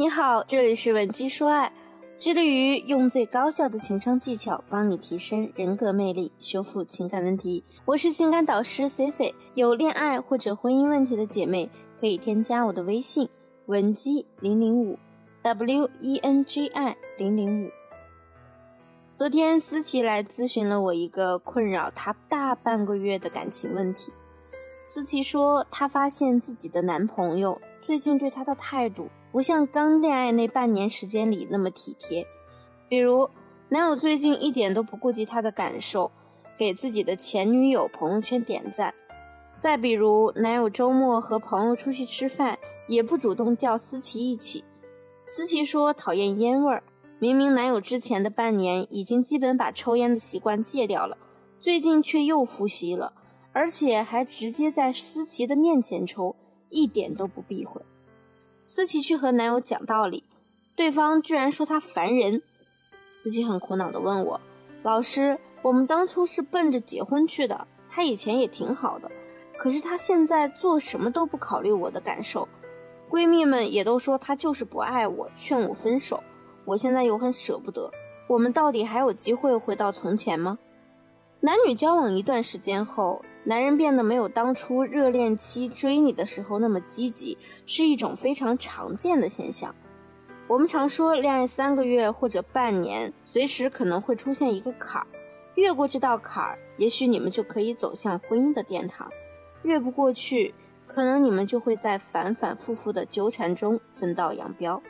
你好，这里是文姬说爱，致力于用最高效的情商技巧帮你提升人格魅力，修复情感问题。我是情感导师 C C，有恋爱或者婚姻问题的姐妹可以添加我的微信文姬零零五 W E N G I 零零五。昨天思琪来咨询了我一个困扰她大半个月的感情问题。思琪说，她发现自己的男朋友最近对她的态度。不像刚恋爱那半年时间里那么体贴，比如男友最近一点都不顾及她的感受，给自己的前女友朋友圈点赞；再比如男友周末和朋友出去吃饭，也不主动叫思琪一起。思琪说讨厌烟味儿，明明男友之前的半年已经基本把抽烟的习惯戒掉了，最近却又复吸了，而且还直接在思琪的面前抽，一点都不避讳。思琪去和男友讲道理，对方居然说他烦人。思琪很苦恼地问我：“老师，我们当初是奔着结婚去的，他以前也挺好的，可是他现在做什么都不考虑我的感受，闺蜜们也都说他就是不爱我，劝我分手。我现在又很舍不得，我们到底还有机会回到从前吗？”男女交往一段时间后。男人变得没有当初热恋期追你的时候那么积极，是一种非常常见的现象。我们常说，恋爱三个月或者半年，随时可能会出现一个坎儿，越过这道坎儿，也许你们就可以走向婚姻的殿堂；越不过去，可能你们就会在反反复复的纠缠中分道扬镳。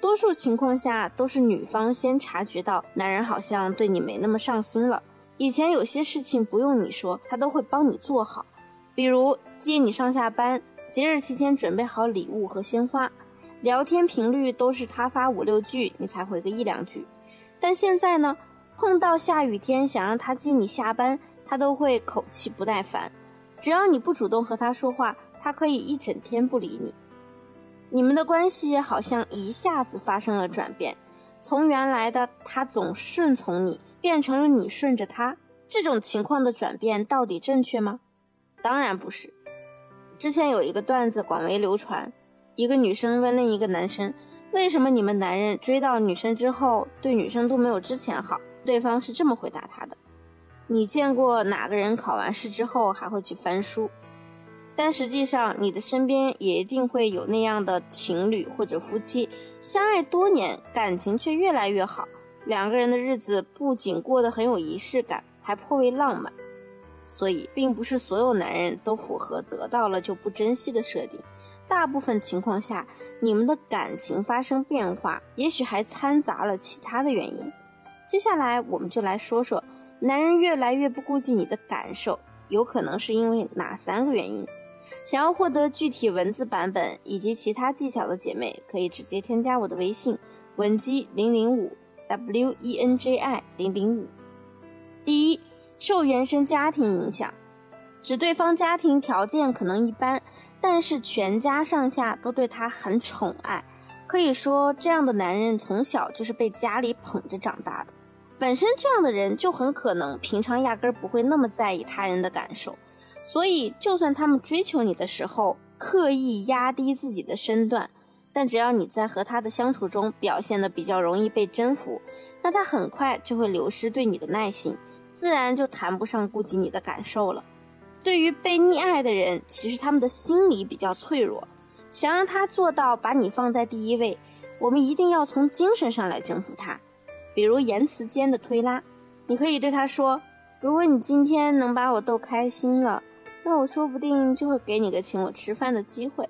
多数情况下，都是女方先察觉到男人好像对你没那么上心了。以前有些事情不用你说，他都会帮你做好，比如接你上下班，节日提前准备好礼物和鲜花，聊天频率都是他发五六句，你才回个一两句。但现在呢，碰到下雨天想让他接你下班，他都会口气不耐烦。只要你不主动和他说话，他可以一整天不理你。你们的关系好像一下子发生了转变，从原来的他总顺从你。变成了你顺着他，这种情况的转变到底正确吗？当然不是。之前有一个段子广为流传，一个女生问另一个男生：“为什么你们男人追到女生之后，对女生都没有之前好？”对方是这么回答他的：“你见过哪个人考完试之后还会去翻书？但实际上，你的身边也一定会有那样的情侣或者夫妻，相爱多年，感情却越来越好。”两个人的日子不仅过得很有仪式感，还颇为浪漫。所以，并不是所有男人都符合得到了就不珍惜的设定。大部分情况下，你们的感情发生变化，也许还掺杂了其他的原因。接下来，我们就来说说，男人越来越不顾及你的感受，有可能是因为哪三个原因？想要获得具体文字版本以及其他技巧的姐妹，可以直接添加我的微信文姬零零五。W E N J I 零零五，第一，受原生家庭影响，指对方家庭条件可能一般，但是全家上下都对他很宠爱，可以说这样的男人从小就是被家里捧着长大的。本身这样的人就很可能平常压根不会那么在意他人的感受，所以就算他们追求你的时候刻意压低自己的身段。但只要你在和他的相处中表现的比较容易被征服，那他很快就会流失对你的耐心，自然就谈不上顾及你的感受了。对于被溺爱的人，其实他们的心理比较脆弱，想让他做到把你放在第一位，我们一定要从精神上来征服他。比如言辞间的推拉，你可以对他说：“如果你今天能把我逗开心了，那我说不定就会给你个请我吃饭的机会。”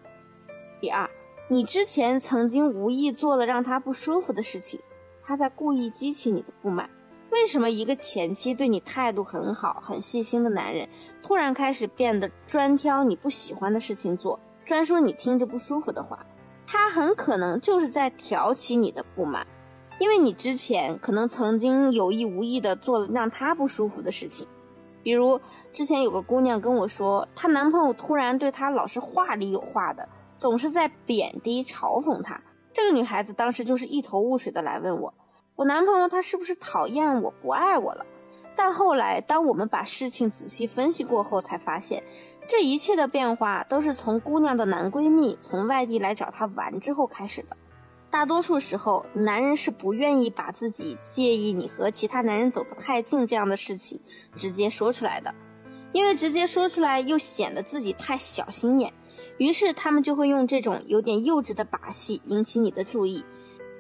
第二。你之前曾经无意做了让他不舒服的事情，他在故意激起你的不满。为什么一个前期对你态度很好、很细心的男人，突然开始变得专挑你不喜欢的事情做，专说你听着不舒服的话？他很可能就是在挑起你的不满，因为你之前可能曾经有意无意的做了让他不舒服的事情。比如之前有个姑娘跟我说，她男朋友突然对她老是话里有话的。总是在贬低嘲讽她。这个女孩子当时就是一头雾水的来问我，我男朋友他是不是讨厌我不爱我了？但后来当我们把事情仔细分析过后，才发现这一切的变化都是从姑娘的男闺蜜从外地来找她玩之后开始的。大多数时候，男人是不愿意把自己介意你和其他男人走得太近这样的事情直接说出来的，因为直接说出来又显得自己太小心眼，于是他们就会用这种有点幼稚的把戏引起你的注意。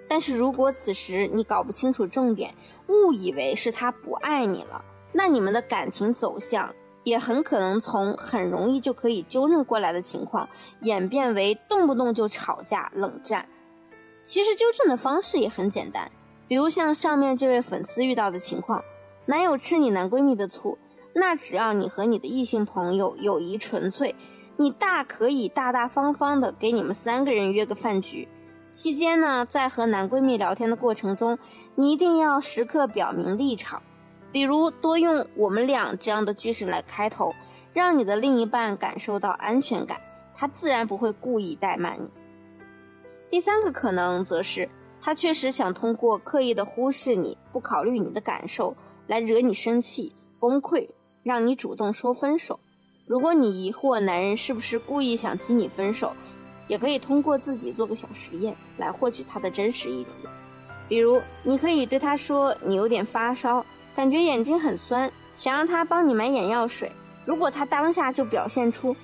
但是如果此时你搞不清楚重点，误以为是他不爱你了，那你们的感情走向也很可能从很容易就可以纠正过来的情况，演变为动不动就吵架、冷战。其实纠正的方式也很简单，比如像上面这位粉丝遇到的情况，男友吃你男闺蜜的醋，那只要你和你的异性朋友友谊纯粹，你大可以大大方方的给你们三个人约个饭局，期间呢，在和男闺蜜聊天的过程中，你一定要时刻表明立场，比如多用“我们俩”这样的句式来开头，让你的另一半感受到安全感，他自然不会故意怠慢你。第三个可能则是，他确实想通过刻意的忽视你不考虑你的感受，来惹你生气崩溃，让你主动说分手。如果你疑惑男人是不是故意想激你分手，也可以通过自己做个小实验来获取他的真实意图。比如，你可以对他说你有点发烧，感觉眼睛很酸，想让他帮你买眼药水。如果他当下就表现出，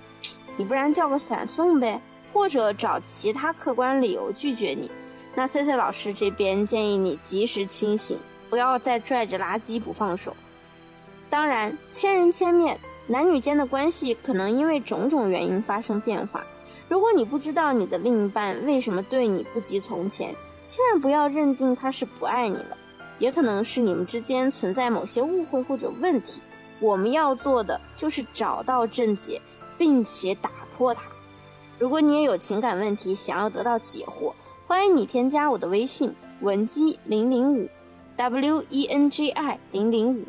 你不然叫个闪送呗。或者找其他客观理由拒绝你，那 C C 老师这边建议你及时清醒，不要再拽着垃圾不放手。当然，千人千面，男女间的关系可能因为种种原因发生变化。如果你不知道你的另一半为什么对你不及从前，千万不要认定他是不爱你了，也可能是你们之间存在某些误会或者问题。我们要做的就是找到症结，并且打破它。如果你也有情感问题想要得到解惑，欢迎你添加我的微信文姬零零五，W E N G I 零零五，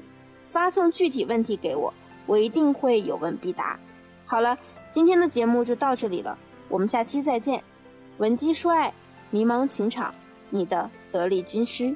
发送具体问题给我，我一定会有问必答。好了，今天的节目就到这里了，我们下期再见。文姬说爱，迷茫情场，你的得力军师。